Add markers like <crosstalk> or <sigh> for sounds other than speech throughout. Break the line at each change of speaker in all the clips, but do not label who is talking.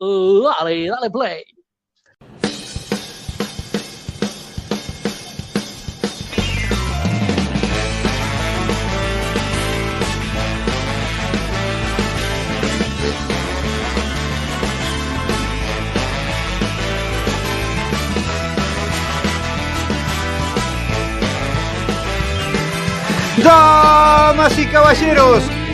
Dale, dale play.
Damas y caballeros,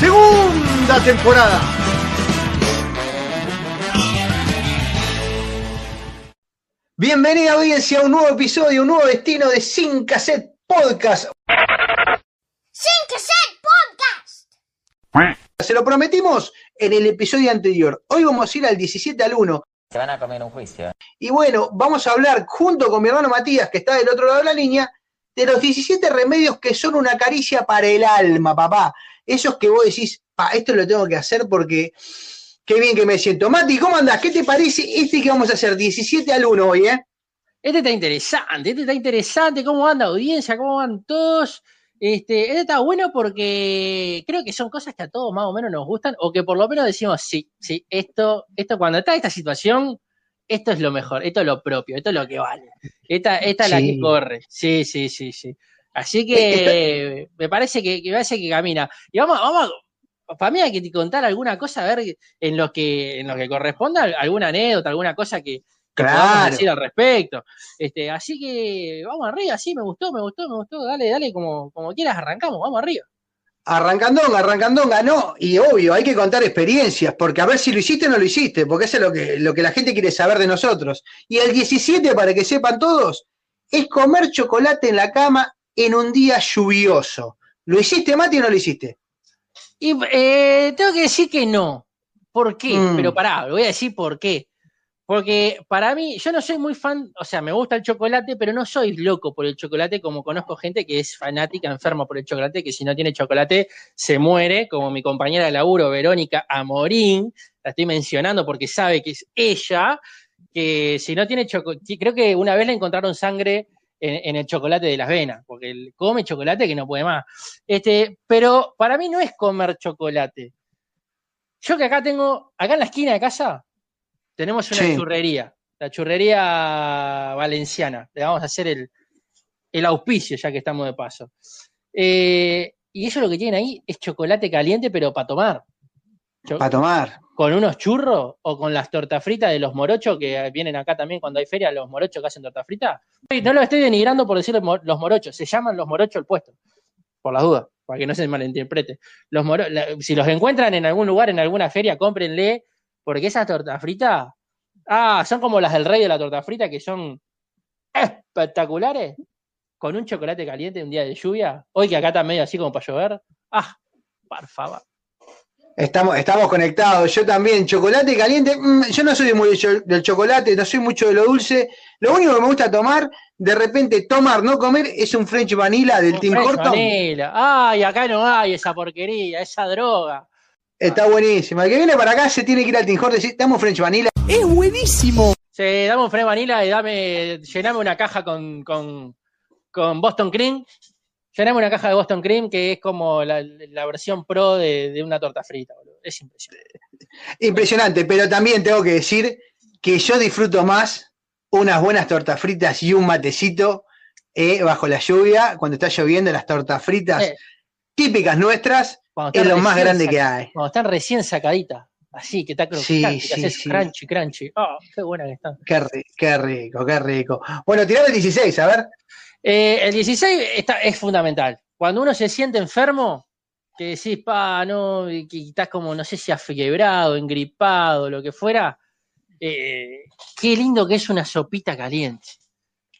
segunda temporada. Bienvenida audiencia a un nuevo episodio, un nuevo destino de Sin Cassette Podcast.
Sin Cassette Podcast.
Se lo prometimos en el episodio anterior. Hoy vamos a ir al 17 al 1.
Se van a comer un juicio.
Y bueno, vamos a hablar junto con mi hermano Matías, que está del otro lado de la línea, de los 17 remedios que son una caricia para el alma, papá. Esos que vos decís, pa, esto lo tengo que hacer porque qué bien que me siento. Mati, ¿cómo andás? ¿Qué te parece este que vamos a hacer 17 al 1 hoy, eh?
Este está interesante, este está interesante. ¿Cómo anda audiencia? ¿Cómo van todos? Este, este está bueno porque creo que son cosas que a todos más o menos nos gustan, o que por lo menos decimos, sí, sí, esto, esto cuando está esta situación, esto es lo mejor, esto es lo propio, esto es lo que vale. Esta, esta es la que corre. Sí, sí, sí, sí. Así que me parece que, que me parece que camina. Y vamos, vamos, para mí hay que contar alguna cosa, a ver en lo que, en lo que corresponda, alguna anécdota, alguna cosa que, que podamos
Claro.
decir al respecto. Este, así que vamos arriba, sí, me gustó, me gustó, me gustó. Dale, dale, como, como quieras, arrancamos, vamos arriba.
Arrancandonga, arrancandonga, no, y obvio, hay que contar experiencias, porque a ver si lo hiciste o no lo hiciste, porque eso es lo que, lo que la gente quiere saber de nosotros. Y el 17, para que sepan todos, es comer chocolate en la cama en un día lluvioso. ¿Lo hiciste, Mati, o no lo hiciste?
Y eh, tengo que decir que no. ¿Por qué?
Mm.
Pero pará, lo voy a decir por qué. Porque para mí, yo no soy muy fan, o sea, me gusta el chocolate, pero no soy loco por el chocolate como conozco gente que es fanática, enferma por el chocolate, que si no tiene chocolate se muere, como mi compañera de laburo, Verónica Amorín, la estoy mencionando porque sabe que es ella, que si no tiene chocolate, creo que una vez le encontraron sangre en, en el chocolate de las venas, porque él come chocolate que no puede más. Este, pero para mí no es comer chocolate. Yo que acá tengo, acá en la esquina de casa, tenemos una
Sí.
churrería, la churrería valenciana. Le vamos a hacer el, el auspicio ya que estamos de paso. Eh, y ellos lo que tienen ahí es chocolate caliente, pero para tomar.
Para tomar.
Con unos churros o con las tortas fritas de los morochos que vienen acá también cuando hay feria, los morochos que hacen torta frita. No lo estoy denigrando por decir los morochos, se llaman los morochos el puesto, por las dudas, para que no se malinterprete. Los si los encuentran en algún lugar, en alguna feria, cómprenle, porque esas tortas fritas, ah, son como las del rey de la torta frita, que son espectaculares, con un chocolate caliente un día de lluvia, hoy que acá está medio así como para llover, ah, por favor.
Estamos, estamos conectados. Yo también. Chocolate caliente. mm, yo no soy muy del, chocolate, no soy mucho de lo dulce. Lo único que me gusta tomar, de repente tomar, no comer, es un French vanilla del
Un
Tim
French
Horton.
vanilla. Ay, acá no hay esa porquería, esa droga.
Está buenísimo. El que viene para acá se tiene que ir al Tim Horton y decir, dame un French vanilla.
Sí, dame un French vanilla y dame, llename una caja con, con, con Boston Cream. Llename una caja de Boston Cream que es como la, la versión pro de, de una torta frita, boludo. Es impresionante.
Impresionante, pero también tengo que decir que yo disfruto más unas buenas tortas fritas y un matecito eh, bajo la lluvia, cuando está lloviendo, las tortas fritas
Eh,
típicas nuestras, es
están
lo más grande que hay.
Cuando están recién sacaditas. Así, que está
Sí,
crocante, que
sí,
haces
sí.
crunchy, crunchy. Ah, qué buena que está.
Qué, qué rico, qué rico. Bueno, tirame el 16, a ver.
Eh, el 16 está, es fundamental. Cuando uno se siente enfermo, que decís, pa, no, y que estás como, no sé si afiebrado, engripado, lo que fuera, eh, qué lindo que es una sopita caliente.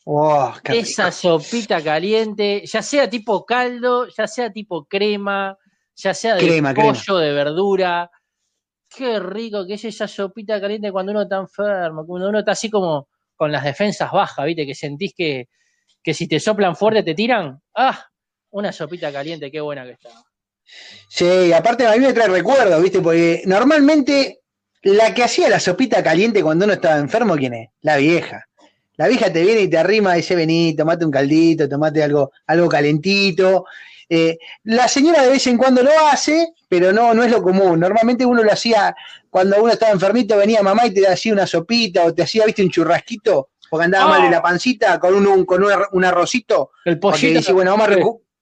Oh, qué rico.
Esa sopita caliente, ya sea tipo caldo, ya sea tipo crema, ya sea de
Crema,
pollo, de verdura. Qué rico que es esa sopita caliente cuando uno está enfermo, cuando uno está así como con las defensas bajas, ¿viste? Que sentís que, que si te soplan fuerte te tiran. ¡Ah! Una sopita caliente, qué buena que está.
Sí, aparte a mí me trae recuerdos, ¿viste? Porque normalmente la que hacía la sopita caliente cuando uno estaba enfermo, ¿quién es? La vieja. La vieja te viene y te arrima y dice, vení, tomate un caldito, tomate algo, algo calentito. Eh, la señora de vez en cuando lo hace, pero no, no es lo común. Normalmente uno lo hacía cuando uno estaba enfermito, venía mamá y te hacía una sopita o te hacía, viste, un churrasquito, porque andaba mal de la pancita con un, un- con un, ar- un arrocito.
El pollito,
dice, bueno, vamos a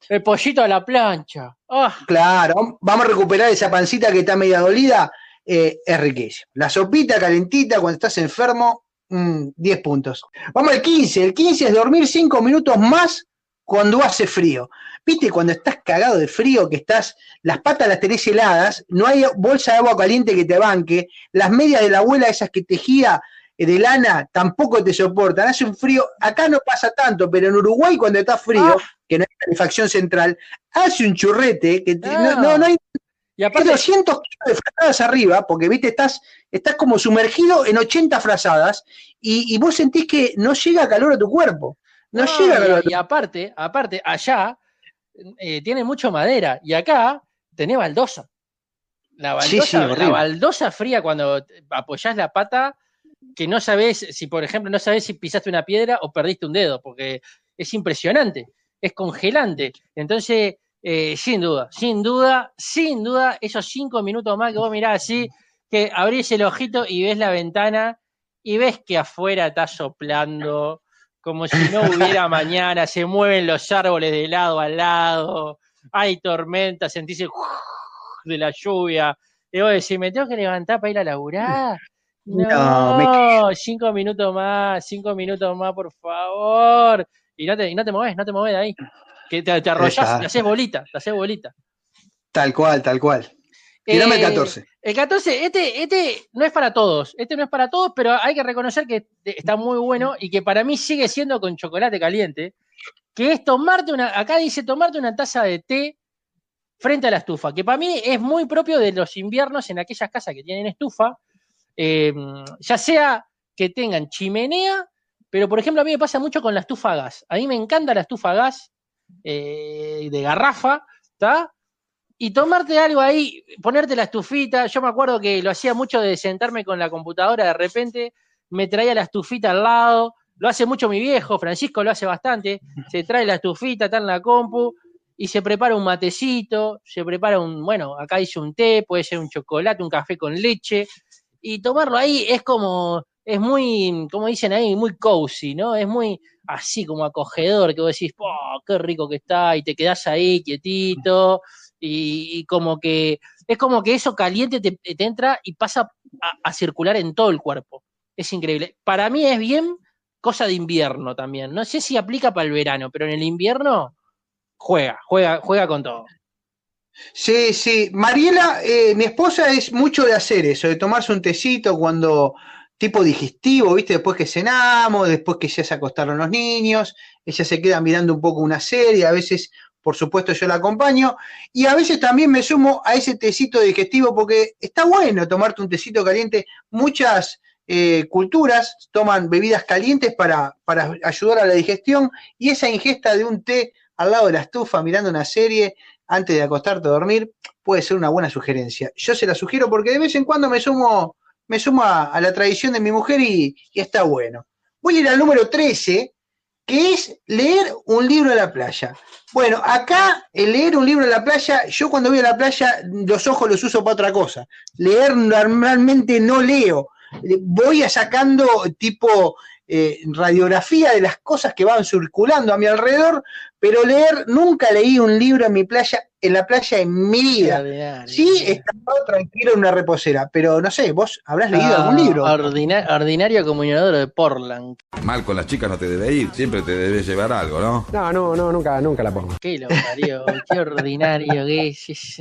el pollito a la plancha. ¡Ah!
Claro, vamos a recuperar esa pancita que está media dolida, eh, es riquísimo. La sopita calentita cuando estás enfermo, mm, 10 puntos. Vamos al 15, el 15 es dormir 5 minutos más cuando hace frío. ¿Viste cuando estás cagado de frío, que estás, las patas las tenés heladas, no hay bolsa de agua caliente que te banque, las medias de la abuela, esas que tejía de lana, tampoco te soportan, hace un frío, acá no pasa tanto, pero en Uruguay cuando está frío,
Ah.
que no hay calefacción central, hace un churrete, que te-
Ah.
no, no, no hay
Y
hay
aparte,
200 kilos de frazadas arriba, porque viste, estás, estás como sumergido en 80 frazadas y, y vos sentís que no llega calor a tu cuerpo. No,
No,
llega calor
y, y aparte, aparte, allá eh, tiene mucho madera y acá tenés baldosa. La
Sí,
baldosa,
sí,
la
horrible.
baldosa fría cuando apoyás la pata, que no sabés si, por ejemplo, no sabés si pisaste una piedra o perdiste un dedo, porque es impresionante, es congelante. Entonces, eh, sin duda, sin duda, sin duda, esos cinco minutos más que vos mirás así, que abrís el ojito y ves la ventana y ves que afuera está soplando, como si no hubiera <laughs> mañana, se mueven los árboles de lado a lado, hay tormenta, sentís el <laughs> de la lluvia, y vos decís, ¿me tengo que levantar para ir a laburar?
No, me
No, cinco minutos más, cinco minutos más, por favor. Y no te, y no te moves, no te moves de ahí. Que te, te arrollás, te haces bolita, te haces bolita.
Tal cual, tal cual. Tirame el
Eh,
14.
El 14, este, este no es para todos, este no es para todos, pero hay que reconocer que está muy bueno y que para mí sigue siendo con chocolate caliente, que es tomarte una, acá dice tomarte una taza de té frente a la estufa, que para mí es muy propio de los inviernos en aquellas casas que tienen estufa, eh, ya sea que tengan chimenea, pero por ejemplo a mí me pasa mucho con la estufa a gas, a mí me encanta la estufa gas eh, de garrafa, ¿está? y tomarte algo ahí, ponerte la estufita. Yo me acuerdo que lo hacía mucho de sentarme con la computadora, de repente me traía la estufita al lado. Lo hace mucho mi viejo, Francisco lo hace bastante. Se trae la estufita, está en la compu y se prepara un matecito, se prepara un, bueno, acá dice un té, puede ser un chocolate, un café con leche. Y tomarlo ahí es como, es muy, como dicen ahí, muy cozy, ¿no? Es muy así como acogedor, que vos decís, ¡oh, qué rico que está! Y te quedás ahí quietito y, y como que es como que eso caliente te, entra y pasa a, a circular en todo el cuerpo. Es increíble. Para mí es bien cosa de invierno también. No sé si aplica para el verano, pero en el invierno juega, juega, juega con todo.
Sí, sí. Mariela, eh, mi esposa es mucho de hacer eso, de tomarse un tecito cuando tipo digestivo, ¿viste? Después que cenamos, después que ya se acostaron los niños, ella se queda mirando un poco una serie, a veces, por supuesto, yo la acompaño, y a veces también me sumo a ese tecito digestivo porque está bueno tomarte un tecito caliente. Muchas eh, culturas toman bebidas calientes para, para ayudar a la digestión y esa ingesta de un té al lado de la estufa mirando una serie antes de acostarte a dormir puede ser una buena sugerencia. Yo se la sugiero porque de vez en cuando me sumo, me a la tradición de mi mujer y, y está bueno. Voy a ir al número 13, que es leer un libro en la playa. Bueno, acá el leer un libro en la playa, yo cuando voy a la playa los ojos los uso para otra cosa. Leer normalmente no leo. Voy a sacando tipo eh, radiografía de las cosas que van circulando a mi alrededor, pero leer, nunca leí un libro en mi playa, en la playa en mi vida.
Extraordinario.
Sí, estaba tranquilo en una reposera, pero no sé, vos habrás leído
Ah,
algún libro.
ordina- ordinario como inodoro de Portland.
Mal con las chicas no te debe ir, siempre te debe llevar algo, ¿no?
No, no, no, nunca, nunca la pongo.
Qué lo parió, qué ordinario que es.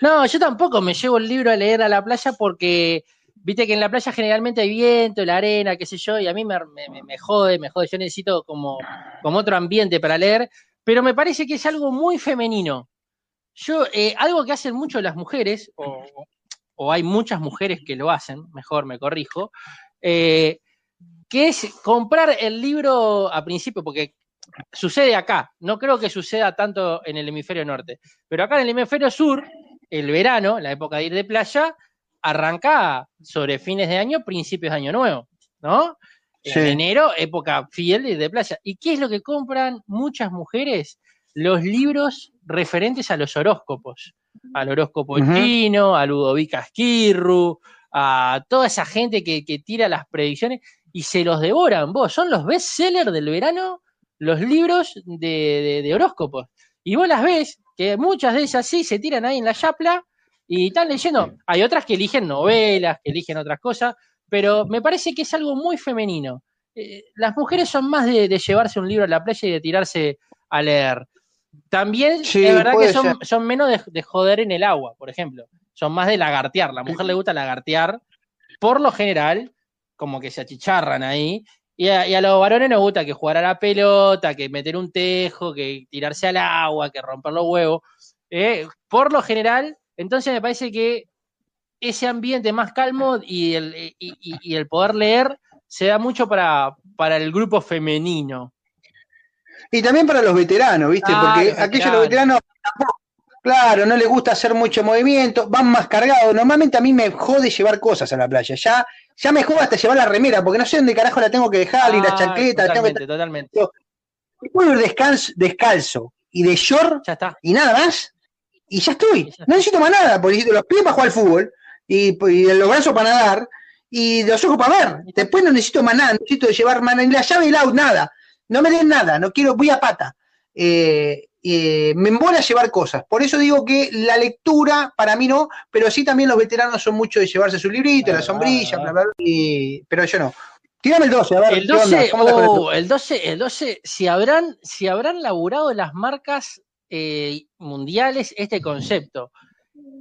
No, yo tampoco me llevo el libro a leer a la playa porque viste que en la playa generalmente hay viento, la arena, qué sé yo, y a mí me, me- me- jode, me jode. Yo necesito como, como otro ambiente para leer, pero me parece que es algo muy femenino. Yo, eh, algo que hacen mucho las mujeres, o, o hay muchas mujeres que lo hacen, mejor me corrijo, eh, que es comprar el libro a principio, porque sucede acá, no creo que suceda tanto en el hemisferio norte, pero acá en el hemisferio sur, el verano, la época de ir de playa, arranca sobre fines de año, principios de año nuevo, ¿no?
Sí.
En enero, época fiel de playa. ¿Y qué es lo que compran muchas mujeres? Los libros referentes a los horóscopos. Al horóscopo
Ujú.
chino, a Ludovica Esquirru, a toda esa gente que, que tira las predicciones y se los devoran. Vos, son los bestsellers del verano, los libros de, de- de horóscopos. Y vos las ves, que muchas de esas sí se tiran ahí en la chapla y están leyendo. Hay otras que eligen novelas, que eligen otras cosas, pero me parece que es algo muy femenino. Eh, las mujeres son más de, de llevarse un libro a la playa y de tirarse a leer. También
Sí,
es verdad que son, menos de, de joder en el agua, por ejemplo. Son más de lagartear. La mujer le gusta lagartear. Por lo general, como que se achicharran ahí. Y a, y a los varones nos gusta que jugar a la pelota, que meter un tejo, que tirarse al agua, que romper los huevos. Eh, por lo general, entonces me parece que ese ambiente más calmo y el, y, y- y el poder leer se da mucho para, para el grupo femenino.
Y también para los veteranos, ¿viste?
Ah,
Porque
los
aquellos los
veteranos.
claro, no les gusta hacer mucho movimiento, van más cargados. Normalmente a mí me jode llevar cosas a la playa. Ya, ya me jode hasta llevar la remera, porque no sé dónde carajo la tengo que dejar, y la
Ah,
tengo que
totalmente, totalmente.
puedo ir descalzo, descalzo y de short
Ya está.
y nada más, y ya estoy. No necesito más nada, porque necesito los pies para jugar al fútbol, y, y los brazos para nadar, y los ojos para ver. Después no necesito más nada, no necesito llevar más ni la llave del out, nada. No me den nada, no quiero, voy a pata. Eh, eh, me embola llevar cosas. Por eso digo que la lectura, para mí no, pero sí también los veteranos son mucho de llevarse su librito, la
Ah,
sombrilla,
ah.
bla, bla, bla, y- pero yo no. Tírame el 12, a ver.
El
¿qué onda?
12,
¿Cómo estás con esto?
oh, el 12, el 12, si habrán, si habrán laburado las marcas eh, mundiales este concepto.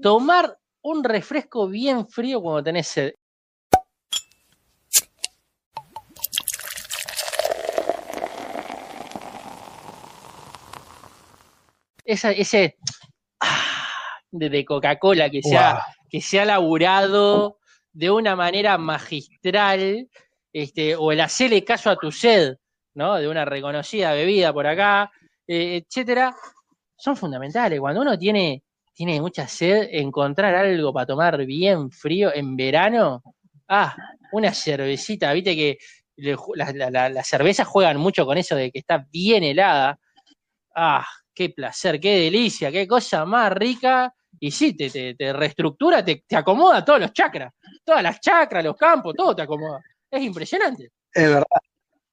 Tomar un refresco bien frío cuando tenés sed. Esa- ese ah, de, de Coca-Cola que se, ha, que se ha laburado de una manera magistral, este, o el hacerle caso a tu sed, ¿no? De una reconocida bebida por acá, eh, etcétera, son fundamentales. Cuando uno tiene, tiene mucha sed, encontrar algo para tomar bien frío en verano, ah, una cervecita, viste que ju- la- las cervezas juegan mucho con eso de que está bien helada. Ah, qué placer, qué delicia, qué cosa más rica. Y sí, te, te, te reestructura, te, te acomoda todos los chakras, todas las chakras, los campos, todo te acomoda. Es impresionante.
Es verdad,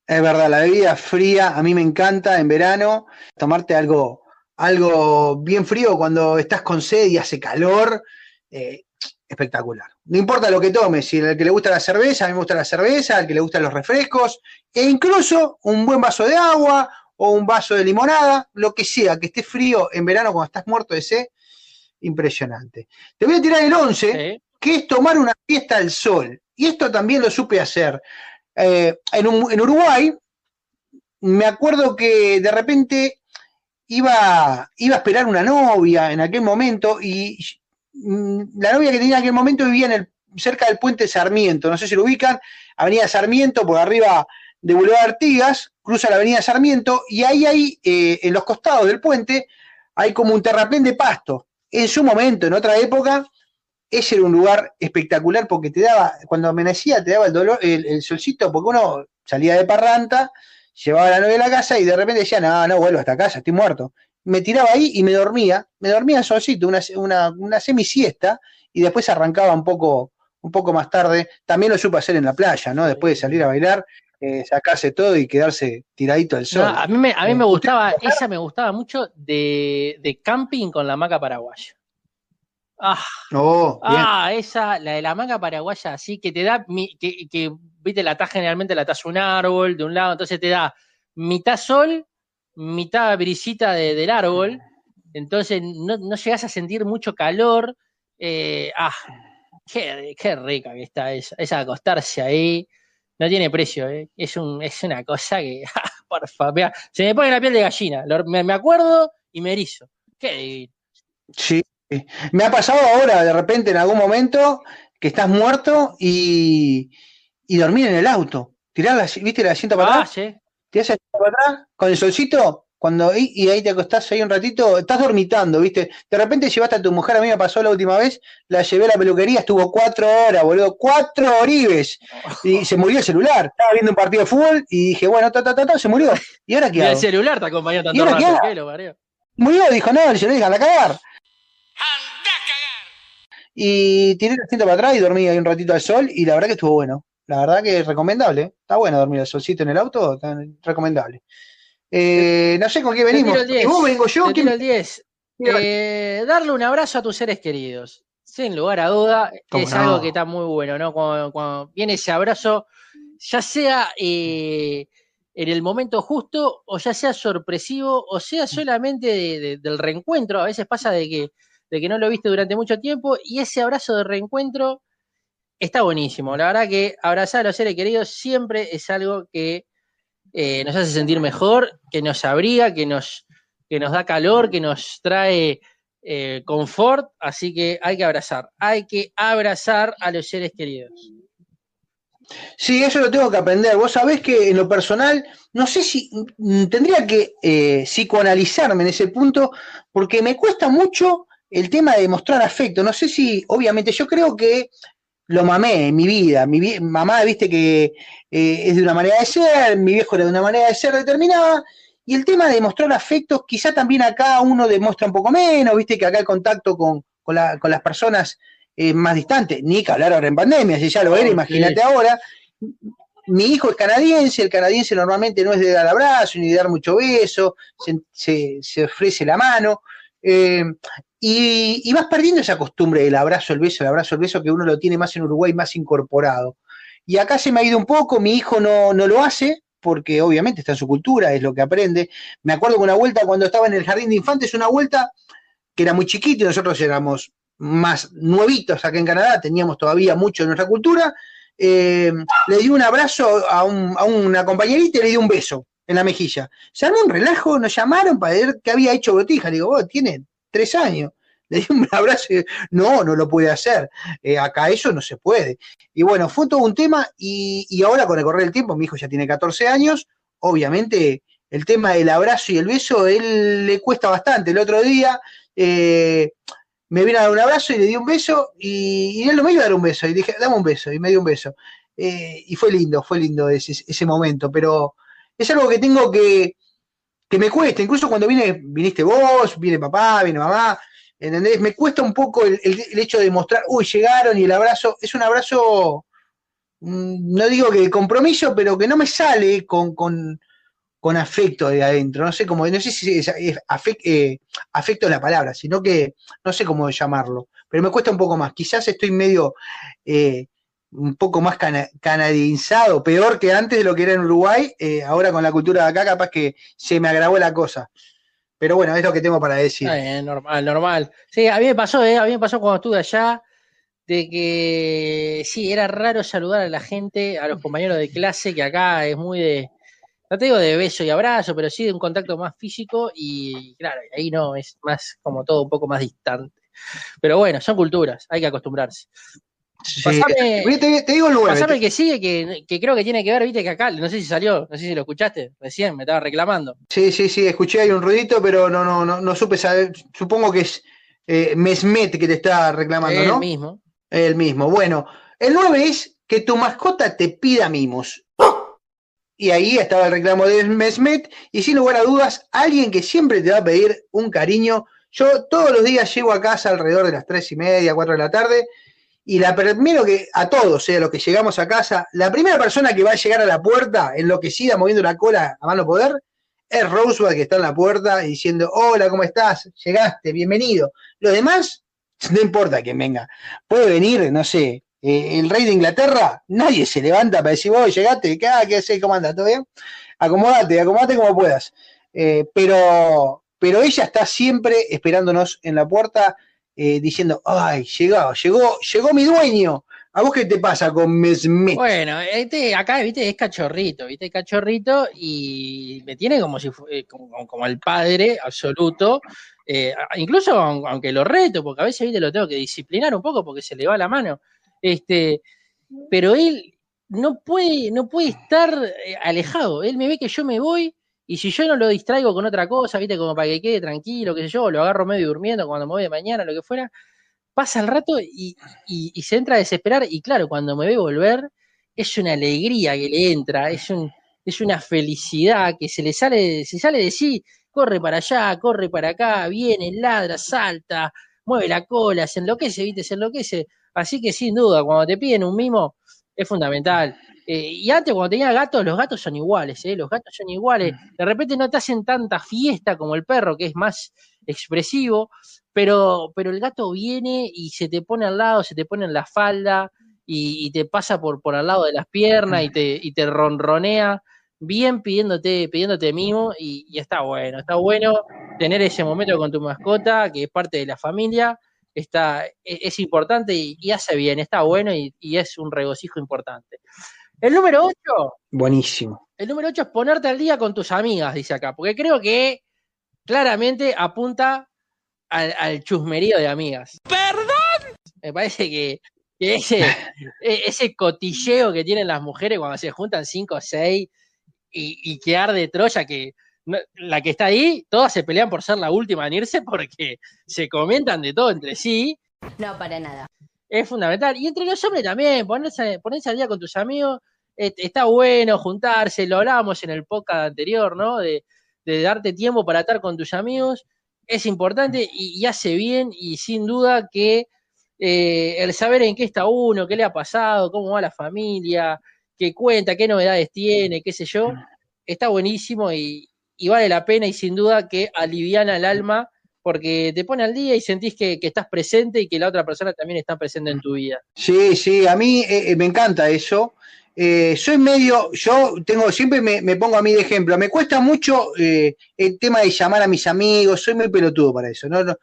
es verdad, la bebida fría a mí me encanta en verano, tomarte algo, algo bien frío cuando estás con sed y hace calor, eh, espectacular. No importa lo que tomes, si al que le gusta la cerveza, a mí me gusta la cerveza, al que le gustan los refrescos, e incluso un buen vaso de agua o un vaso de limonada, lo que sea, que esté frío en verano cuando estás muerto de sed, impresionante. Te voy a tirar el 11
¿sí?
que es tomar una fiesta al sol. Y esto también lo supe hacer. Eh, en, un- en Uruguay, me acuerdo que de repente iba, iba a esperar una novia en aquel momento y mm, la novia que tenía en aquel momento vivía en el, cerca del puente Sarmiento, no sé si lo ubican, Avenida Sarmiento, por arriba de Boulevard Artigas, cruza la Avenida Sarmiento y ahí hay, eh, en los costados del puente, hay como un terraplén de pasto. En su momento, en otra época, ese era un lugar espectacular porque te daba, cuando amanecía, te daba el dolor, el, el solcito, porque uno salía de parranta, llevaba a la novia a la casa y de repente decía, no, no vuelvo hasta casa, estoy muerto. Me tiraba ahí y me dormía, me dormía solcito, una, una, una semisiesta, y después arrancaba un poco, un poco más tarde. También lo supe hacer en la playa, ¿no? Después de salir a bailar, eh, sacarse todo y quedarse tiradito al sol.
No, a mí me, a mí me
Eh,
gustaba, esa me gustaba mucho de, de camping con la maca paraguaya. Ah,
Oh,
ah, esa, la de la maca paraguaya, así que te da, mi- que, que, viste, la atás generalmente la atás un árbol de un lado, entonces te da mitad sol, mitad brisita de- del árbol, entonces no, no llegás a sentir mucho calor. eh, ah, qué, qué rica que está esa, esa acostarse ahí, no tiene precio, eh, es, un, es una cosa que, <laughs> ah, por favor, se me pone la piel de gallina, me, me acuerdo y me erizo. Qué divino.
Sí. Me ha pasado ahora, de repente, en algún momento, que estás muerto y, y dormir en el auto. Tirar la, ¿viste la asiento para
Ah,
atrás?
sí.
Tirás el asiento para atrás con el solcito, cuando y, y ahí te acostás ahí un ratito, estás dormitando, ¿viste? De repente llevaste a tu mujer, a mí me pasó la última vez, la llevé a la peluquería, estuvo cuatro horas, boludo, cuatro oribes, y <laughs> se murió el celular. Estaba viendo un partido de fútbol y dije, bueno, ta, ta, ta, ta, se murió. ¿Y ahora qué
Y el
hago?
celular te acompañó
¿Y
tanto
ahora qué
rato,
hago? Murió, dijo, no, el celular, a cagar. Y tiré el asiento para atrás y dormí ahí un ratito al sol y la verdad que estuvo bueno. La verdad que es recomendable. Está bueno dormir al solcito en el auto, está recomendable. Eh, no sé con qué venimos.
tiro el 10.
¿Y vos vengo yo?
Te
¿Quién-
tiro el 10. Eh, darle un abrazo a tus seres queridos. Sin lugar a duda,
¿Cómo
es
no?
algo que está muy bueno, ¿no? Cuando, cuando viene ese abrazo, ya sea eh, en el momento justo, o ya sea sorpresivo, o sea solamente de- de- del reencuentro. A veces pasa de que, de que no lo viste durante mucho tiempo, y ese abrazo de reencuentro está buenísimo. La verdad que abrazar a los seres queridos siempre es algo que eh, nos hace sentir mejor, que nos abriga, que nos, que nos da calor, que nos trae eh, confort, así que hay que abrazar, hay que abrazar a los seres queridos.
Sí, eso lo tengo que aprender. Vos sabés que en lo personal, no sé si mm, tendría que eh, psicoanalizarme en ese punto, porque me cuesta mucho el tema de mostrar afecto. No sé si, obviamente, yo creo que lo mamé en mi vida. Mi mamá, viste que eh, es de una manera de ser, mi viejo era de una manera de ser determinada. Y el tema de mostrar afectos, quizá también acá uno demuestra un poco menos, viste que acá el contacto con, con la- con las personas eh, más distantes, ni que hablar ahora en pandemia, si ya lo era,
Oh,
imagínate
sí.
ahora. Mi hijo es canadiense, el canadiense normalmente no es de dar abrazo ni de dar mucho beso, se, se- se ofrece la mano. eh, y, vas perdiendo esa costumbre del abrazo, el beso, el abrazo, el beso, que uno lo tiene más en Uruguay, más incorporado. Y acá se me ha ido un poco, mi hijo no, no lo hace, porque obviamente está en su cultura, es lo que aprende. Me acuerdo que una vuelta cuando estaba en el jardín de infantes, una vuelta que era muy chiquito y nosotros éramos más nuevitos acá en Canadá, teníamos todavía mucho de nuestra cultura. eh, le di un abrazo a, un- a una compañerita y le di un beso en la mejilla. Se armó un relajo, nos llamaron para ver qué había hecho Botija. Le digo, vos, tiene tres años. Le di un abrazo y no, no lo puede hacer. Eh, acá eso no se puede. Y bueno, fue todo un tema y, y ahora con el correr del tiempo, mi hijo ya tiene 14 años, obviamente el tema del abrazo y el beso, él le cuesta bastante. El otro día eh, me vino a dar un abrazo y le di un beso y, y él no me iba a dar un beso y dije, dame un beso y me dio un beso. Eh, y fue lindo, fue lindo ese, ese momento, pero es algo que tengo que, que me cuesta, incluso cuando viene, viniste vos, viene papá, viene mamá, ¿entendés? Me cuesta un poco el, el- hecho de mostrar, uy, llegaron y el abrazo, es un abrazo, mm, no digo que de compromiso, pero que no me sale con, con, con afecto de adentro, no sé cómo, no sé si es, eh, afecto la palabra, sino que no sé cómo llamarlo, pero me cuesta un poco más, quizás estoy medio... eh, un poco más cana- peor que antes de lo que era en Uruguay, eh, ahora con la cultura de acá capaz que se me agravó la cosa. Pero bueno, es lo que tengo para decir.
Normal, normal. Sí, a mí me pasó, ¿eh? A mí me pasó cuando estuve allá, de que sí, era raro saludar a la gente, a los compañeros de clase, que acá es muy de, no te digo de beso y abrazo, pero sí de un contacto más físico y claro, ahí no, es más como todo un poco más distante. Pero bueno, son culturas, hay que acostumbrarse.
Sí.
Pasame-
te, te digo el 9.
Pasame el que sigue, que, que creo que tiene que ver, viste, que acá, no sé si salió, no sé si lo escuchaste recién, me estaba reclamando.
Sí, sí, sí, escuché ahí un ruidito, pero no, no, no, no supe saber. Supongo que es eh, Mesmet que te está reclamando,
Él
¿no?
mismo.
El mismo. Bueno, el 9 es que tu mascota te pida mimos. Y ahí estaba el reclamo de Mesmet. Y sin lugar a dudas, alguien que siempre te va a pedir un cariño. Yo todos los días llego a casa alrededor de las tres y media, 4 de la tarde. Y la primero que, a todos, eh, a los que llegamos a casa, la primera persona que va a llegar a la puerta, enloquecida, moviendo la cola a mano poder, es Roswell que está en la puerta diciendo, hola, ¿cómo estás? Llegaste, bienvenido. Los demás, <laughs> no importa quién venga. Puede venir, no sé, eh, el rey de Inglaterra, nadie se levanta para decir, vos llegaste, ¿qué, ah, haces? ¿Cómo andas? ¿Todo bien? Acomódate, acomódate como puedas. Eh, pero, pero ella está siempre esperándonos en la puerta eh, diciendo, ay, llegó, llegó, llegó mi dueño. ¿A vos qué te pasa con Mesmet?
Bueno, este acá, viste, es cachorrito, viste, cachorrito y me tiene como si eh, como, como el padre absoluto. eh, incluso aun- aunque lo reto, porque a veces viste lo tengo que disciplinar un poco porque se le va la mano. Este, pero él no puede, no puede estar alejado. Él me ve que yo me voy y si yo no lo distraigo con otra cosa, viste, como para que quede tranquilo, qué sé yo, lo agarro medio durmiendo cuando me voy de mañana, lo que fuera, pasa el rato y, y- y se entra a desesperar. Y claro, cuando me ve volver, es una alegría que le entra, es, un, es una felicidad que se le sale, se sale de sí, corre para allá, corre para acá, viene, ladra, salta, mueve la cola, se enloquece, viste, se enloquece. Así que sin duda, cuando te piden un mimo, es fundamental. Eh, y antes, cuando tenía gatos, los gatos son iguales, ¿eh? los gatos son iguales. De repente no te hacen tanta fiesta como el perro, que es más expresivo, pero, pero el gato viene y se te pone al lado, se te pone en la falda y, y te pasa por, por al lado de las piernas y te, y te ronronea bien pidiéndote, pidiéndote mimo y, y está bueno, está bueno tener ese momento con tu mascota, que es parte de la familia, está, e- es, importante y, y hace bien, está bueno y, y es un regocijo importante. El número 8,
Buenísimo.
el número 8 es ponerte al día con tus amigas, dice acá, porque creo que claramente apunta al, al chusmerío de amigas. ¡Perdón! Me parece que, que ese, <laughs> e- ese cotilleo que tienen las mujeres cuando se juntan cinco o seis y, y que arde Troya, que no- la que está ahí, todas se pelean por ser la última en irse porque se comentan de todo entre sí.
No, para nada.
Es fundamental. Y entre los hombres también, ponerse, ponerse al día con tus amigos, eh, está bueno juntarse, lo hablábamos en el podcast anterior, ¿no? De, de darte tiempo para estar con tus amigos, es importante y, y hace bien y sin duda que eh, el saber en qué está uno, qué le ha pasado, cómo va la familia, qué cuenta, qué novedades tiene, qué sé yo, está buenísimo y, y vale la pena y sin duda que aliviana el alma porque te pone al día y sentís que, que estás presente y que la otra persona también está presente en tu vida.
Sí, sí, a mí eh, eh, me encanta eso. Eh, soy medio, yo tengo, siempre me, me pongo a mí de ejemplo. Me cuesta mucho eh, el tema de llamar a mis amigos, soy muy pelotudo para eso. No, no,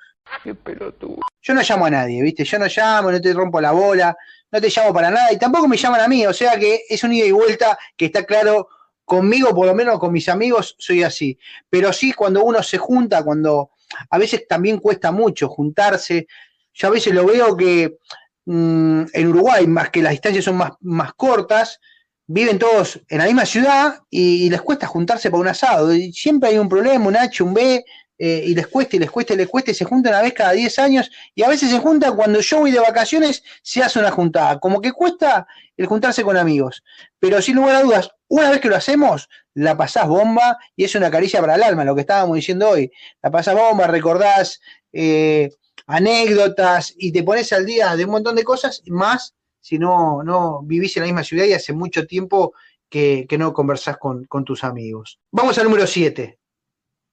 yo no llamo a nadie, ¿viste? Yo no llamo, no te rompo la bola, no te llamo para nada y tampoco me llaman a mí. O sea que es un ida y vuelta que está claro conmigo, por lo menos con mis amigos, soy así. Pero sí, cuando uno se junta, cuando a veces también cuesta mucho juntarse. Yo a veces lo veo que mm, en Uruguay, más que las distancias son más, más cortas, viven todos en la misma ciudad y, les cuesta juntarse para un asado. Y siempre hay un problema, un H, un B, eh, y les cuesta y les cuesta y les cuesta y se juntan una vez cada 10 años y a veces se juntan cuando yo voy de vacaciones, se hace una juntada. Como que cuesta el juntarse con amigos. Pero sin lugar a dudas, una vez que lo hacemos, la pasás bomba y es una caricia para el alma, lo que estábamos diciendo hoy. La pasás bomba, recordás eh, anécdotas y te pones al día de un montón de cosas, más si no, no vivís en la misma ciudad y hace mucho tiempo que, que no conversás con, con tus amigos. Vamos al número 7.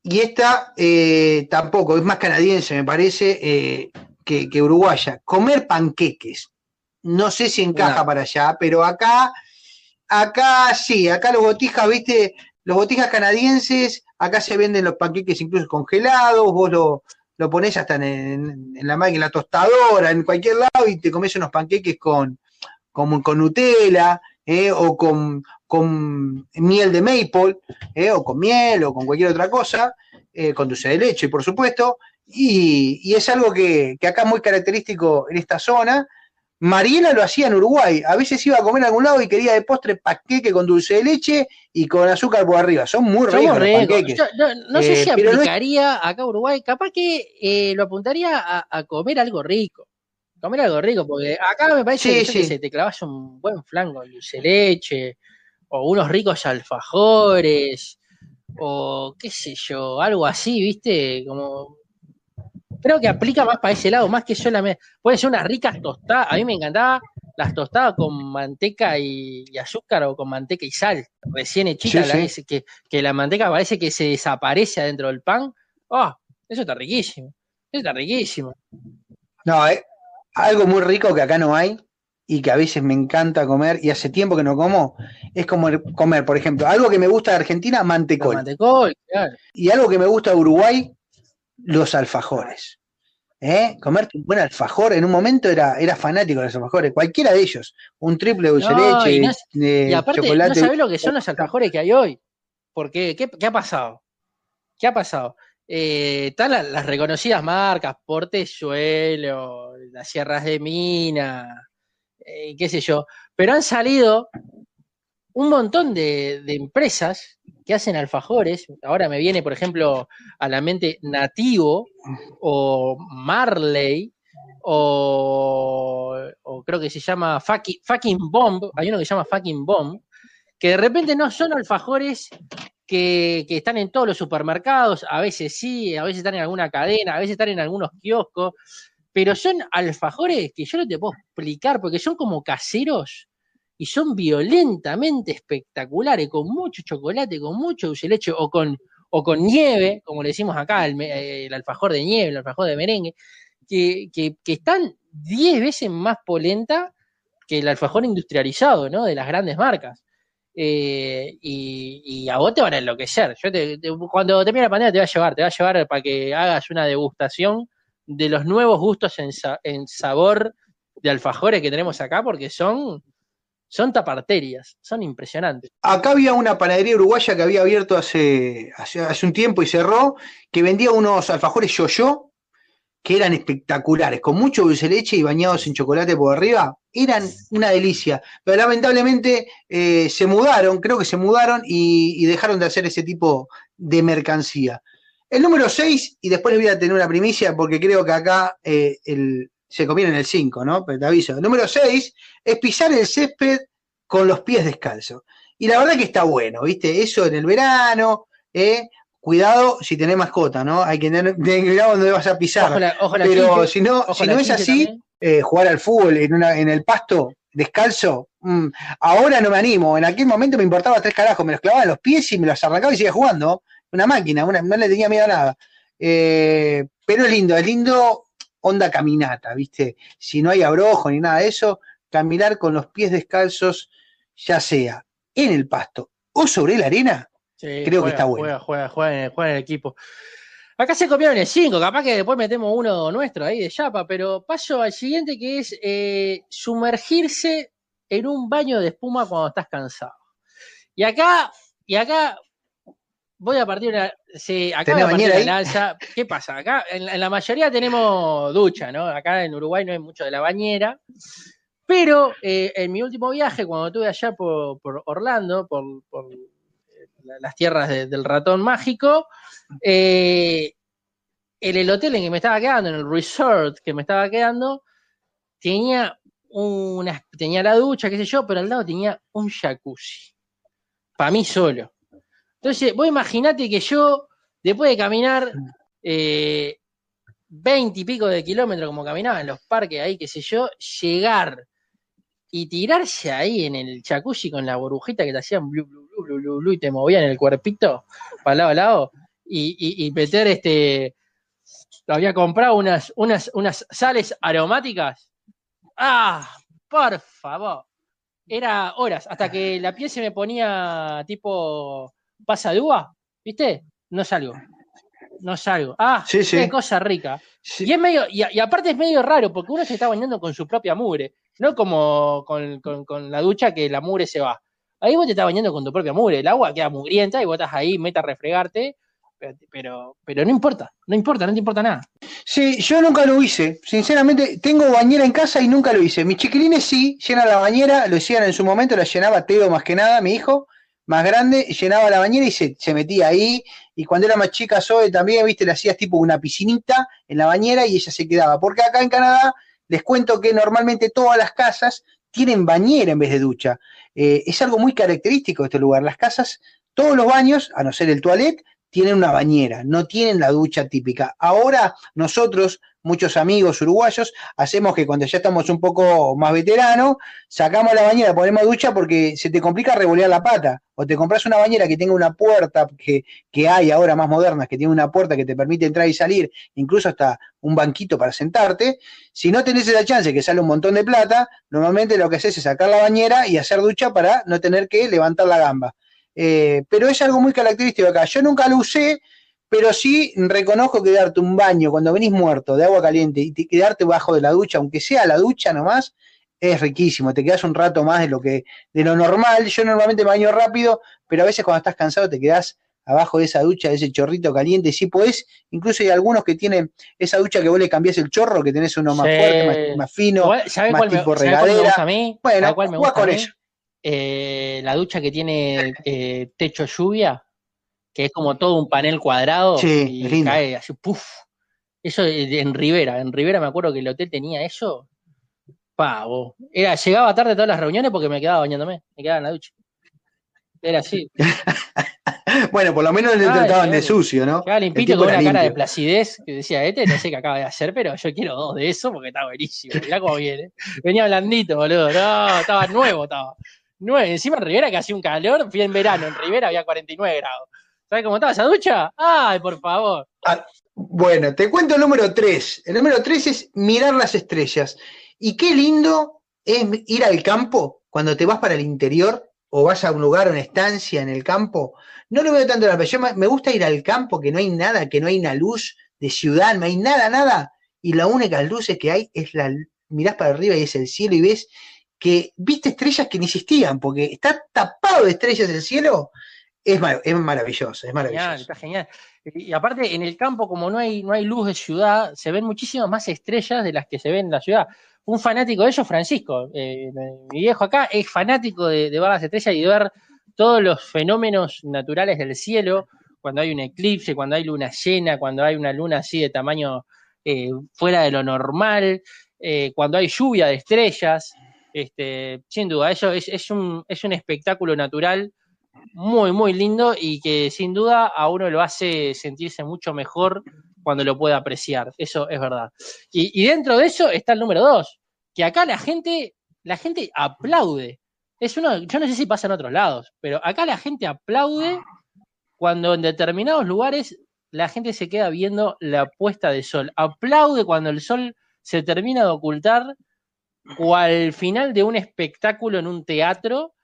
Y esta eh, tampoco, es más canadiense, me parece, eh, que, que uruguaya. Comer panqueques. No sé si encaja
No.
para allá, pero acá, acá sí, acá los botijas, viste, los botijas canadienses, acá se venden los panqueques incluso congelados, vos lo, lo pones hasta en, en- la máquina, en la tostadora, en cualquier lado, y te comes unos panqueques con, con, con Nutella, eh, o con, con miel de maple, eh, o con miel, o con cualquier otra cosa, eh, con dulce de leche, por supuesto, y, y es algo que, que acá es muy característico en esta zona. Mariela lo hacía en Uruguay, a veces iba a comer a algún lado y quería de postre panqueque con dulce de leche y con azúcar por arriba. Son muy ricos los panqueques.
Yo no, no sé
Eh,
si
pero no es-
aplicaría acá a Uruguay, capaz que eh, lo apuntaría a, a comer algo rico. Comer algo rico, porque acá me parece
Sí,
que, sé, te clavas un buen flan con dulce de leche, o unos ricos alfajores, o qué sé yo, algo así, ¿viste? Como creo que aplica más para ese lado, más que solamente. Puede ser unas ricas tostadas. A mí me encantaba las tostadas con manteca y, y azúcar o con manteca y sal. Recién hechita,
Sí,
la-
sí.
que, que la manteca parece que se desaparece adentro del pan. ¡Ah! eso está riquísimo. Eso está riquísimo.
No, eh, algo muy rico que acá no hay y que a veces me encanta comer y hace tiempo que no como, es como comer, por ejemplo, algo que me gusta de Argentina, mantecol.
mantecol, claro.
Y algo que me gusta de Uruguay, los alfajores. ¿Eh? Comerte un buen alfajor, en un momento era, era fanático de los alfajores, cualquiera de ellos, un triple dulce de
No, y
leche,
no-
de
Y aparte,
chocolate.
no sabés lo que son los alfajores que hay hoy. Porque, ¿qué, qué ha pasado? ¿Qué ha pasado? Eh, están la- las reconocidas marcas, Portezuelo, las Sierras de Mina, eh, qué sé yo. Pero han salido un montón de, de empresas que hacen alfajores. Ahora me viene, por ejemplo, a la mente Nativo o Marley o, creo que se llama Fucking, Fucking Bomb. Hay uno que se llama Fucking Bomb, que de repente no son alfajores que, que están en todos los supermercados, a veces sí, a veces están en alguna cadena, a veces están en algunos kioscos, pero son alfajores que yo no te puedo explicar porque son como caseros y son violentamente espectaculares, con mucho chocolate, con mucho dulce leche o con, o con nieve, como le decimos acá, el, me- el alfajor de nieve, el alfajor de merengue, que, que- que están 10 veces más polenta que el alfajor industrializado, ¿no? De las grandes marcas. Eh, y, y a vos te van a enloquecer. Yo te- te- cuando termine la pandemia te voy a llevar, te voy a llevar para que hagas una degustación de los nuevos gustos en, en sabor de alfajores que tenemos acá, porque son, son taparterias, son impresionantes.
Acá había una panadería uruguaya que había abierto hace, hace, un tiempo y cerró, que vendía unos alfajores yo-yo que eran espectaculares, con mucho dulce de leche y bañados en chocolate por arriba. Eran una delicia, pero lamentablemente eh, se mudaron, creo que se mudaron y, y dejaron de hacer ese tipo de mercancía. El número 6, y después les voy a tener una primicia porque creo que acá eh, el, se comieron el 5, ¿no? Pero te aviso. El número 6 es pisar el césped con los pies descalzos. Y la verdad que está bueno, ¿viste? Eso en el verano, ¿eh? Cuidado si tenés mascota, ¿no? Hay que tener, <laughs> tener cuidado donde vas a pisar.
Ojo la, ojo la
Pero si no, si no es así, eh, jugar al fútbol en, una, en el pasto descalzo, mm, ahora no me animo. En aquel momento me importaba tres carajos, me los clavaba en los pies y me los arrancaba y seguía jugando. Una máquina, una- no le tenía miedo a nada. Eh, pero es lindo, es lindo onda caminata, ¿viste? Si no hay abrojo ni nada de eso, caminar con los pies descalzos, ya sea en el pasto o sobre la arena,
Sí,
creo que está bueno.
Juega, juega, juega en el, juega en el equipo. Acá se comieron el 5, capaz que después metemos uno nuestro ahí de chapa, pero paso al siguiente que es eh, sumergirse en un baño de espuma cuando estás cansado. Y acá, y acá voy a partir una. Sí, acá
¿Tenés
voy a partir una lanza. ¿Qué pasa? Acá en, la- en la mayoría tenemos ducha, ¿no? Acá en Uruguay no hay mucho de la bañera. Pero eh, en mi último viaje, cuando estuve allá por, por Orlando, por, por, eh, la- las tierras de- del ratón mágico, eh, en el hotel en que me estaba quedando, en el resort que me estaba quedando, tenía una, tenía la ducha, qué sé yo, pero al lado tenía un jacuzzi. Para mí solo. Entonces, vos imaginate que yo, después de caminar eh, 20 y pico de kilómetros como caminaba en los parques ahí, qué sé yo, llegar y tirarse ahí en el jacuzzi con la burbujita que te hacían blu, blu, blu, blu, blu, blu, y te movían el cuerpito para lado a lado y, y- y meter este había comprado unas, unas, unas sales aromáticas. Ah por favor. Era horas hasta que la piel se me ponía tipo pasa de uva ¿viste? no salgo no salgo ah
Sí, sí.
qué cosa rica
Sí.
y es medio, y, y aparte es medio raro, porque uno se está bañando con su propia mugre, no como con, con- con la ducha que la mugre se va. Ahí vos te estás bañando con tu propia mugre, el agua queda mugrienta y vos estás ahí, meta a refregarte, pero, pero, pero no importa, no importa, no te importa nada.
Sí, yo nunca lo hice. Sinceramente, tengo bañera en casa y nunca lo hice. Mis chiquilines sí, llenan la bañera, lo hacían en su momento, la llenaba Teo más que nada, mi hijo, más grande, llenaba la bañera y se, se metía ahí. Y cuando era más chica Zoe también, viste, le hacías tipo una piscinita en la bañera y ella se quedaba. Porque acá en Canadá, les cuento que normalmente todas las casas tienen bañera en vez de ducha. Eh, es algo muy característico de este lugar. Las casas, todos los baños, a no ser el toilet, tienen una bañera, no tienen la ducha típica. Ahora nosotros, muchos amigos uruguayos, hacemos que cuando ya estamos un poco más veteranos, sacamos la bañera, ponemos ducha porque se te complica revolear la pata. O te compras una bañera que tenga una puerta, que, que hay ahora más modernas, que tiene una puerta que te permite entrar y salir, incluso hasta un banquito para sentarte. Si no tenés esa chance, que sale un montón de plata, normalmente lo que haces es sacar la bañera y hacer ducha para no tener que levantar la gamba. Eh, pero es algo muy característico acá. Yo nunca lo usé, pero sí reconozco que darte un baño cuando venís muerto de agua caliente y quedarte bajo de la ducha, aunque sea la ducha nomás, es riquísimo. Te quedas un rato más de lo que de lo normal. Yo normalmente me baño rápido, pero a veces cuando estás cansado te quedás abajo de esa ducha, de ese chorrito caliente, si podés, incluso hay algunos que tienen esa ducha que vos le cambiás el chorro, que tenés uno más
Sí.
fuerte, más, más fino,
Igual, ¿sabés
más
cuál me-
tipo
me gusta a mí?
Bueno,
¿Sabés cuál me gusta a
con
mí?
eso.
Eh, la ducha que tiene <laughs> eh, techo lluvia, que es como todo un panel cuadrado
Sí,
y
lindo.
cae así, puff. Eso en Rivera, en Rivera me acuerdo que el hotel tenía eso. Pavo. Era, llegaba tarde a todas las reuniones porque me quedaba bañándome, me quedaba en la ducha. Era así. <laughs>
Bueno, por lo menos le trataban de sucio, ¿no?
Llegaba
El
limpito con una cara de placidez que decía, este no sé qué acaba de hacer, pero yo quiero dos de eso porque está buenísimo. Mirá cómo viene. Venía blandito, boludo. No, estaba nuevo, estaba. Nuevo. Encima en Rivera que hacía un calor, fui en verano, en Rivera había 49 grados. ¿Sabes cómo estaba esa ducha? Ay, por favor.
Bueno, te cuento el número 3. El número 3 es mirar las estrellas. Y qué lindo es ir al campo cuando te vas para el interior o vas a un lugar, una estancia en el campo. No lo veo tanto en la. Yo me gusta ir al campo, que no hay nada, que no hay una luz de ciudad, no hay nada, nada. Y la única luz que hay es la. Mirás para arriba y es el cielo y ves que viste estrellas que ni existían, porque está tapado de estrellas el cielo. Es, mar- es maravilloso, es maravilloso.
Genial, está genial. Y, aparte, en el campo, como no hay, no hay luz de ciudad, se ven muchísimas más estrellas de las que se ven en la ciudad. Un fanático de ellos, Francisco, eh, mi viejo acá, es fanático de, de ver las estrellas y de ver todos los fenómenos naturales del cielo, cuando hay un eclipse, cuando hay luna llena, cuando hay una luna así de tamaño eh, fuera de lo normal, eh, cuando hay lluvia de estrellas. Este, sin duda, eso es, un, es un espectáculo natural muy, muy lindo y que sin duda a uno lo hace sentirse mucho mejor cuando lo puede apreciar. Eso es verdad. Y, y dentro de eso está el número dos, que acá la gente, la gente aplaude. Es uno, yo no sé si pasa en otros lados, pero acá la gente aplaude cuando en determinados lugares la gente se queda viendo la puesta de sol. Aplaude cuando el sol se termina de ocultar o al final de un espectáculo en un teatro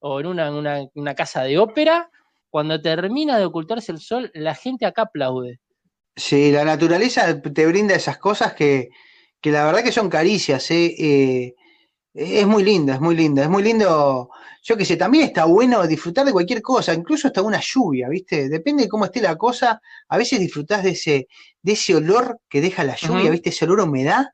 o en una, una- una casa de ópera, cuando termina de ocultarse el sol, la gente acá aplaude.
Sí, la naturaleza te brinda esas cosas que, que la verdad que son caricias, ¿eh? Eh, es muy linda, es muy linda, es muy lindo, yo qué sé, también está bueno disfrutar de cualquier cosa, incluso hasta una lluvia, ¿viste? Depende de cómo esté la cosa, a veces disfrutás de ese, de ese olor que deja la lluvia. ¿viste? Ese olor a humedad,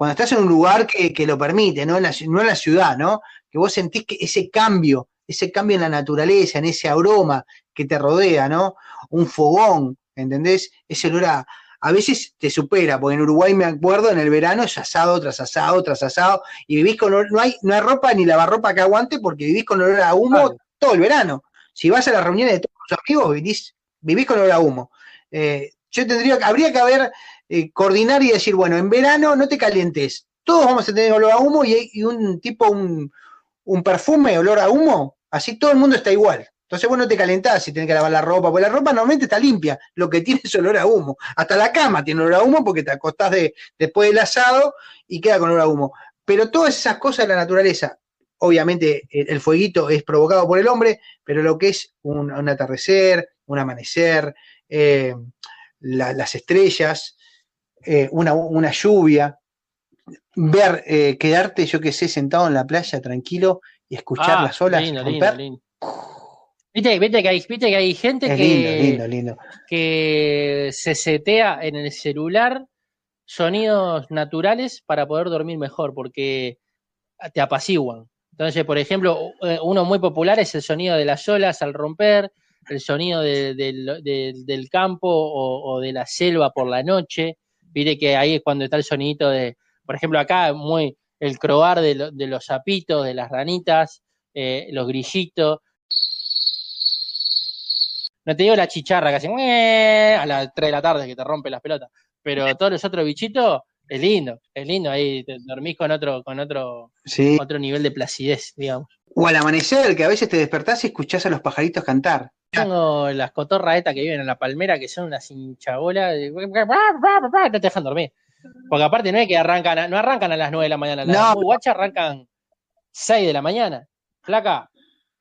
cuando estás en un lugar que, que lo permite, ¿no? En la, no en la ciudad, ¿no? Que vos sentís que ese cambio, ese cambio en la naturaleza, en ese aroma que te rodea, ¿no? Un fogón, ¿entendés? Ese olor a, a veces te supera, porque en Uruguay me acuerdo, en el verano es asado tras asado tras asado, y vivís con olor- no hay, no hay ropa ni lavarropa que aguante porque vivís con olor a humo todo el verano. Si vas a las reuniones de todos tus amigos, vivís, vivís con olor a humo. Eh, yo tendría, habría que haber, eh, coordinar y decir, bueno, en verano no te calientes, todos vamos a tener olor a humo y, y un tipo, un, un perfume, olor a humo, así todo el mundo está igual. Entonces vos no te calentás si tenés que lavar la ropa, porque la ropa normalmente está limpia, lo que tiene es olor a humo. Hasta la cama tiene olor a humo porque te acostás de, después del asado y queda con olor a humo. Pero todas esas cosas de la naturaleza, obviamente el, fueguito es provocado por el hombre, pero lo que es un, atardecer, un amanecer, eh, la- las estrellas, eh, una, una lluvia, ver, eh, quedarte, yo que sé, sentado en la playa tranquilo y escuchar
Ah,
las olas
lindo, lindo,
romper.
lindo. Viste, viste que hay, viste que hay gente que, se setea en el celular sonidos naturales para poder dormir mejor, porque te apaciguan. Entonces, por ejemplo, eh, uno muy popular es el sonido de las olas al romper, el sonido de- del- campo o, o de la selva por la noche. Viste que ahí es cuando está el sonidito de, por ejemplo, acá muy el croar de, lo- de los sapitos, de las ranitas, eh, los grillitos. No te digo la chicharra que hace "Mue", a las 3 de la tarde que te rompe las pelotas. Pero todos los otros bichitos, es lindo, es lindo. Ahí te dormís con otro, con otro,
Sí.
otro nivel de placidez, digamos.
O al amanecer, que a veces te despertás y escuchás a los pajaritos cantar.
Tengo las cotorras estas que viven en la palmera que son unas hinchabolas. No te dejan dormir. Porque aparte no es que arrancan, a- no arrancan a las 9 de la mañana. Las
No.
guachas arrancan 6 de la mañana. Flaca,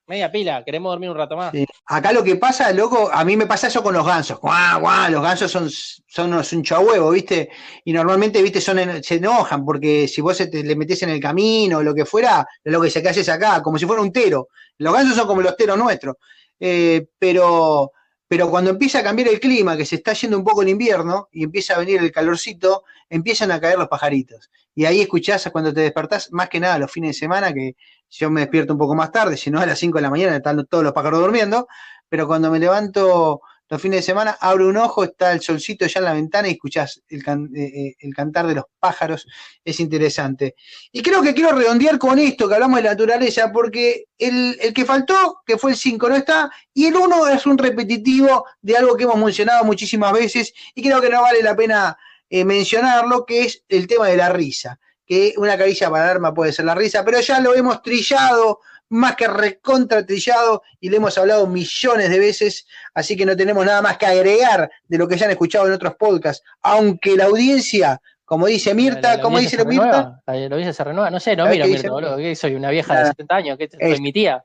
media pila, queremos dormir un rato más.
Sí. Acá lo que pasa, loco, a mí me pasa eso con los gansos. Guau, guau, los gansos son, son unos un huevo, ¿viste? Y normalmente, ¿viste? Son en- se enojan porque si vos se te, le metés en el camino o lo que fuera, lo que ¿qué haces acá? Como si fuera un tero. Los gansos son como los teros nuestros. Eh, pero, pero cuando empieza a cambiar el clima, que se está yendo un poco el invierno y empieza a venir el calorcito, empiezan a caer los pajaritos. Y ahí escuchás cuando te despertás, más que nada los fines de semana, que yo me despierto un poco más tarde, si no a las 5 de la mañana están todos los pájaros durmiendo, pero cuando me levanto los fines de semana, abro un ojo, está el solcito ya en la ventana y escuchás el, can- eh, eh, el cantar de los pájaros, es interesante. Y creo que quiero redondear con esto que hablamos de la naturaleza, porque el, el que faltó, que fue el 5, no está, y el 1 es un repetitivo de algo que hemos mencionado muchísimas veces y creo que no vale la pena eh, mencionarlo, que es el tema de la risa que una caricia para el arma puede ser la risa, pero ya lo hemos trillado, más que recontra trillado, y le hemos hablado millones de veces, así que no tenemos nada más que agregar de lo que ya han escuchado en otros podcasts, aunque la audiencia, como dice Mirta,
La-
como dice
se
Mirta,
La audiencia se renueva. No sé, no
¿Sabés
miro Mirta, boludo. ¿Qué soy una vieja de
Nada.
70 años. ¿Qué soy
Es-
mi tía?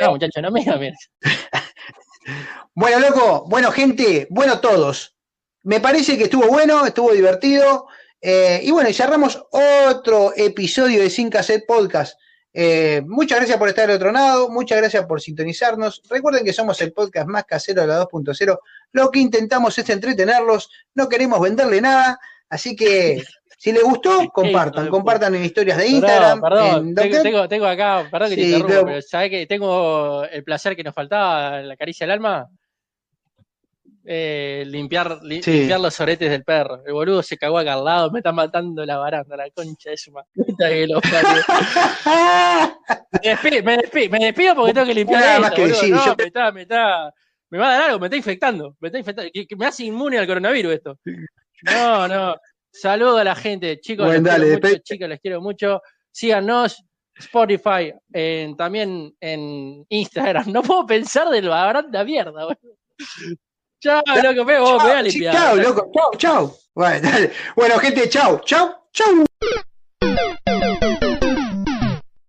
No, muchacho, no miro Mirta. <laughs>
Bueno, loco, bueno, gente, bueno todos. Me parece que estuvo bueno, estuvo divertido. eh, y bueno, y cerramos otro episodio de Sin Cassette Podcast. Eh, muchas gracias por estar del otro lado, muchas gracias por sintonizarnos. Recuerden que somos el podcast más casero de la 2.0. Lo que intentamos es entretenerlos, no queremos venderle nada. Así que <laughs> si les gustó, compartan, compartan en historias de Instagram.
perdón,
en
tengo, tengo, tengo acá, perdón que te
Sí,
interrumpa,
pero-
pero ¿sabés que tengo el placer que nos faltaba, la caricia del alma? Eh, limpiar, li-
Sí.
limpiar los oretes del perro. El boludo se cagó acá al lado, me está matando la baranda, la concha de su que lo. <laughs> Me despido, me despido, me despido porque tengo que limpiar
Nada
esto,
más que
boludo.
decir,
No,
yo-
me está, me está, me va a dar algo, me está infectando, me está infectando, que, que me hace inmune al coronavirus esto. No, no. Saludo a la gente, chicos,
Bueno,
les
dale,
quiero mucho, chicos, les quiero mucho. Síganos, Spotify, también en Instagram. <laughs> No puedo pensar de la baranda mierda, boludo. Chao, loco, ve vos, ve a limpiar.
Chao, loco, chao, chao. Dale. bueno, gente, chao, chao, chao.